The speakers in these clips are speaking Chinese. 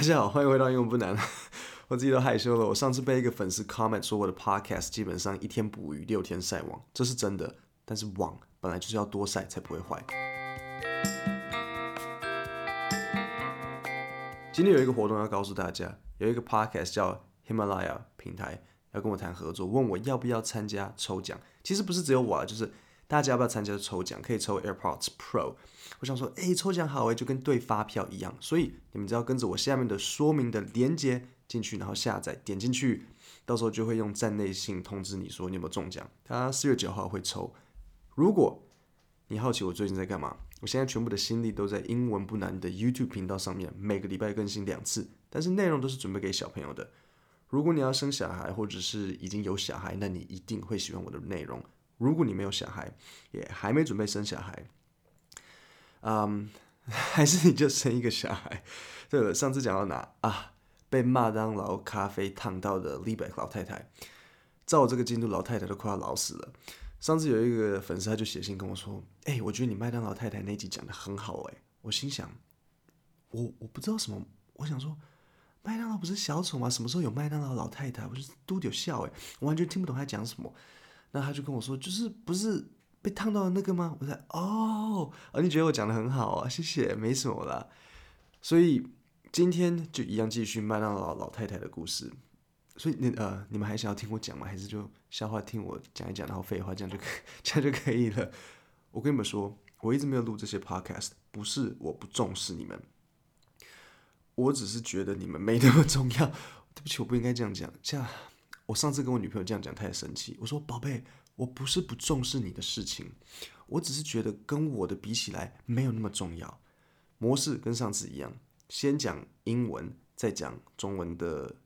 大家好，欢迎回到英文不难。我自己都害羞了。我上次被一个粉丝 comment 说我的 podcast 基本上一天捕鱼，六天晒网，这是真的。但是网本来就是要多晒才不会坏。今天有一个活动要告诉大家，有一个 podcast 叫 Himalaya 平台要跟我谈合作，问我要不要参加抽奖。其实不是只有我啊，就是。大家要不要参加抽奖？可以抽 AirPods Pro。我想说，诶，抽奖好诶，就跟对发票一样。所以你们只要跟着我下面的说明的连接进去，然后下载，点进去，到时候就会用站内信通知你说你有没有中奖。他四月九号会抽。如果你好奇我最近在干嘛，我现在全部的心力都在英文不难的 YouTube 频道上面，每个礼拜更新两次，但是内容都是准备给小朋友的。如果你要生小孩，或者是已经有小孩，那你一定会喜欢我的内容。如果你没有小孩，也还没准备生小孩，嗯，还是你就生一个小孩。对了，上次讲到哪啊？被麦当劳咖啡烫到的 l i b e 老太太，照我这个进度，老太太都快要老死了。上次有一个粉丝他就写信跟我说：“哎、我觉得你麦当劳太太那集讲得很好。”哎，我心想，我我不知道什么，我想说，麦当劳不是小丑吗？什么时候有麦当劳老太太？我就嘟丢笑哎，我完全听不懂他讲什么。那他就跟我说，就是不是被烫到的那个吗？我在哦，哦，你觉得我讲得很好啊，谢谢，没什么啦。所以今天就一样继续麦当劳老太太的故事。所以你呃，你们还想要听我讲吗？还是就笑话听我讲一讲，然后废话这样就可 这样就可以了？我跟你们说，我一直没有录这些 podcast，不是我不重视你们，我只是觉得你们没那么重要。对不起，我不应该这样讲，这样。我上次跟我女朋友这样讲，她也生气。我说：“宝贝，我不是不重视你的事情，我只是觉得跟我的比起来没有那么重要。模式跟上次一样，先讲英文，再讲中文的，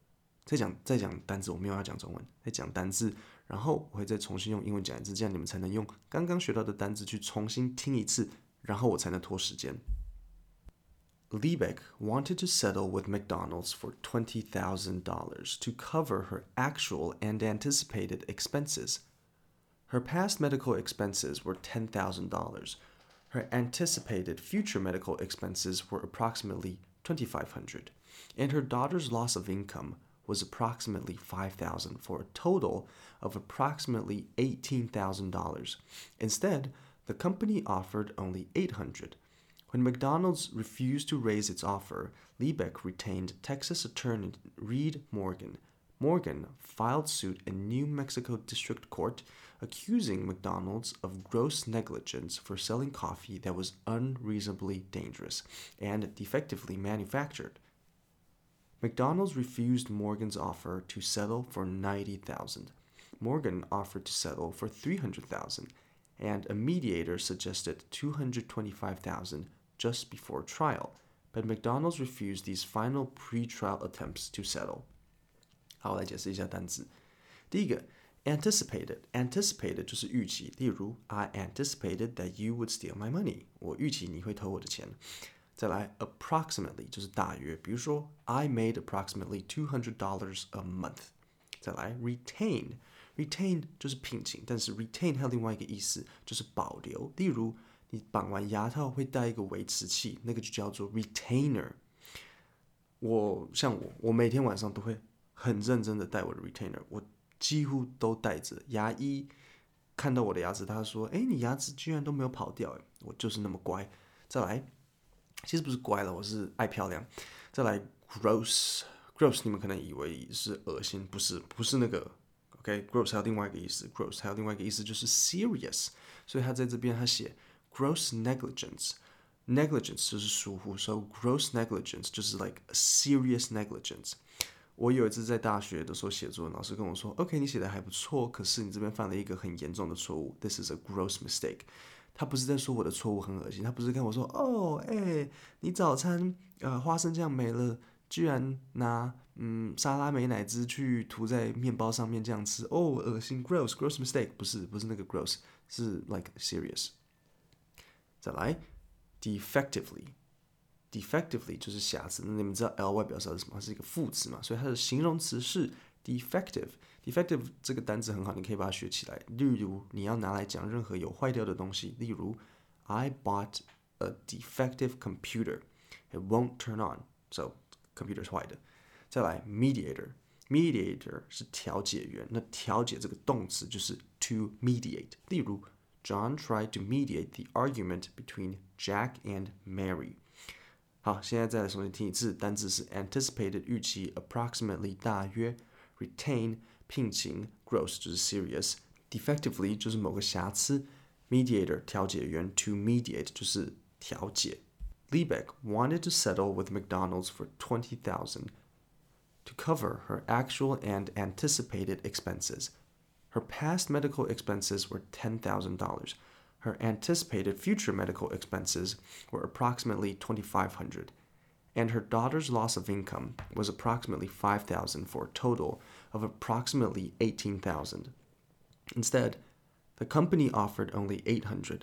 再讲再讲单字。我没有要讲中文，再讲单字，然后我会再重新用英文讲一次，这样你们才能用刚刚学到的单字去重新听一次，然后我才能拖时间。” Liebeck wanted to settle with McDonald's for $20,000 to cover her actual and anticipated expenses. Her past medical expenses were $10,000. Her anticipated future medical expenses were approximately $2,500, and her daughter's loss of income was approximately $5,000 for a total of approximately $18,000. Instead, the company offered only $800. When McDonald's refused to raise its offer, Liebeck retained Texas attorney Reed Morgan. Morgan filed suit in New Mexico District Court, accusing McDonald's of gross negligence for selling coffee that was unreasonably dangerous and defectively manufactured. McDonald's refused Morgan's offer to settle for 90,000. Morgan offered to settle for 300,000 and a mediator suggested 225,000 just before trial, but McDonald's refused these final pre-trial attempts to settle. 好，我来解释一下单词。第一个，anticipated，anticipated 就是预期，例如 I anticipated that you would steal my money，我预期你会偷我的钱。再来，approximately 就是大约，比如说 I made approximately two hundred dollars a month。再来，retain，retain 就是聘请，但是 retain 还有另外一个意思，就是保留，例如。 你绑完牙套会带一个维持器，那个就叫做 retainer。我像我，我每天晚上都会很认真的戴我的 retainer，我几乎都戴着。牙医看到我的牙齿，他说：“哎，你牙齿居然都没有跑掉。”哎，我就是那么乖。再来，其实不是乖了，我是爱漂亮。再来，gross，gross，你们可能以为是恶心，不是，不是那个。OK，gross、还有另外一个意思，gross 还有另外一个意思就是 serious，所以他在这边他写。Gross negligence，negligence 就是疏忽，so gross negligence 就是 like serious negligence。我有一次在大学的时候写作文，老师跟我说：“OK，你写的还不错，可是你这边犯了一个很严重的错误，this is a gross mistake。”他不是在说我的错误很恶心，他不是跟我说：“哦，哎，你早餐呃花生酱没了，居然拿嗯沙拉美乃滋去涂在面包上面这样吃，哦，恶心，gross，gross mistake。”不是，不是那个 gross，是 like serious。再来，defectively，defectively 就是瑕疵。那你们知道 ly 表示的是什么？它是一个副词嘛，所以它的形容词是 defective。defective 这个单词很好，你可以把它学起来。例如，你要拿来讲任何有坏掉的东西，例如，I bought a defective computer. It won't turn on. So computer 是坏的。再来，mediator，mediator 是调解员。那调解这个动词就是 to mediate。例如 ，John tried to mediate the argument between Jack and Mary。好，现在再来重新听一次，单字是 anticipated 预期，approximately 大约，retain 聘请，gross 就是 serious，defectively 就是某个瑕疵，mediator 调解员，to mediate 就是调解。Liebeck wanted to settle with McDonald's for twenty thousand to cover her actual and anticipated expenses. Her past medical expenses were $10,000. Her anticipated future medical expenses were approximately $2,500, and her daughter's loss of income was approximately $5,000 for a total of approximately $18,000. Instead, the company offered only $800.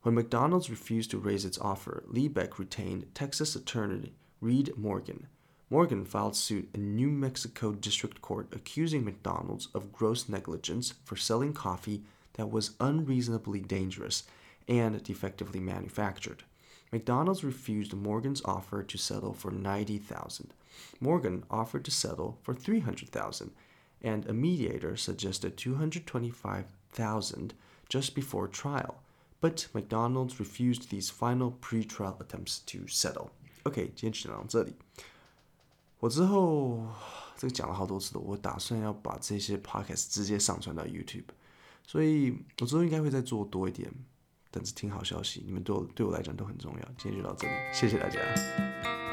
When McDonald's refused to raise its offer, Liebeck retained Texas attorney Reed Morgan Morgan filed suit in New Mexico District Court accusing McDonald's of gross negligence for selling coffee that was unreasonably dangerous and defectively manufactured. McDonald's refused Morgan's offer to settle for 90,000. Morgan offered to settle for 300,000 and a mediator suggested 225,000 just before trial. But McDonald's refused these final pre-trial attempts to settle. OK，今天就讲到这里。 我之后这个讲了好多次了，我打算要把这些 podcast 直接上传到 YouTube，所以我之后应该会再做多一点。等着听好消息，你们对我对我来讲都很重要。今天就到这里，谢谢大家。